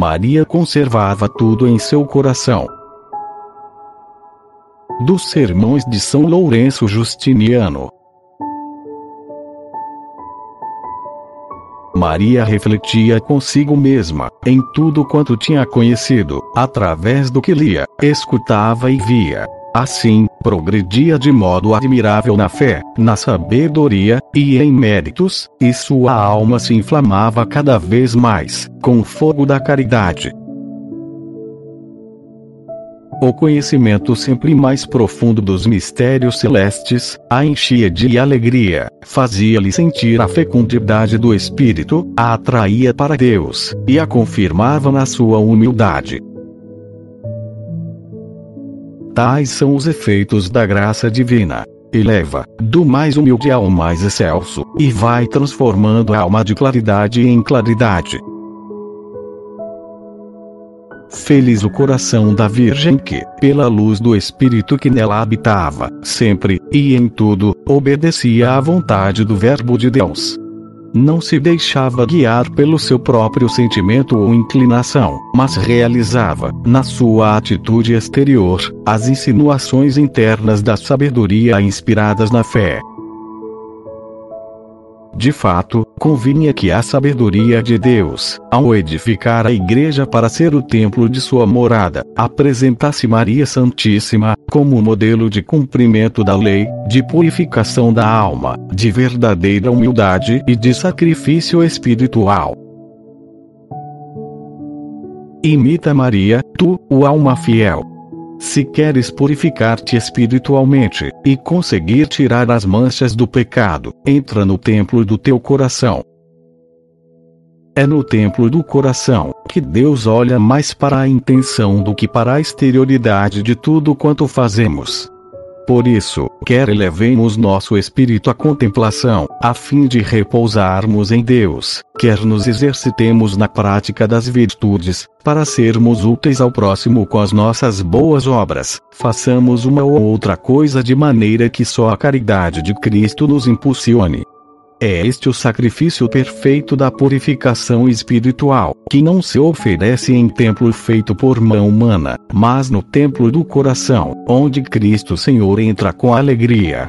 Maria conservava tudo em seu coração. Dos Sermões de São Lourenço Justiniano. Maria refletia consigo mesma, em tudo quanto tinha conhecido, através do que lia, escutava e via. Assim, progredia de modo admirável na fé, na sabedoria, e em méritos, e sua alma se inflamava cada vez mais, com o fogo da caridade. O conhecimento sempre mais profundo dos mistérios celestes, a enchia de alegria, fazia-lhe sentir a fecundidade do Espírito, a atraía para Deus, e a confirmava na sua humildade. Tais são os efeitos da graça divina. Eleva, do mais humilde ao mais excelso, e vai transformando a alma de claridade em claridade. Feliz o coração da Virgem que, pela luz do Espírito que nela habitava, sempre, e em tudo, obedecia à vontade do Verbo de Deus não se deixava guiar pelo seu próprio sentimento ou inclinação, mas realizava, na sua atitude exterior, as insinuações internas da sabedoria inspiradas na fé. De fato, convinha que a sabedoria de Deus, ao edificar a igreja para ser o templo de sua morada, apresentasse Maria Santíssima como modelo de cumprimento da lei, de purificação da alma, de verdadeira humildade e de sacrifício espiritual. Imita Maria, tu, o alma fiel se queres purificar-te espiritualmente, e conseguir tirar as manchas do pecado, entra no templo do teu coração. É no templo do coração que Deus olha mais para a intenção do que para a exterioridade de tudo quanto fazemos. Por isso, quer elevemos nosso espírito à contemplação, a fim de repousarmos em Deus, quer nos exercitemos na prática das virtudes, para sermos úteis ao próximo com as nossas boas obras, façamos uma ou outra coisa de maneira que só a caridade de Cristo nos impulsione. É este o sacrifício perfeito da purificação espiritual, que não se oferece em templo feito por mão humana, mas no templo do coração, onde Cristo Senhor entra com alegria.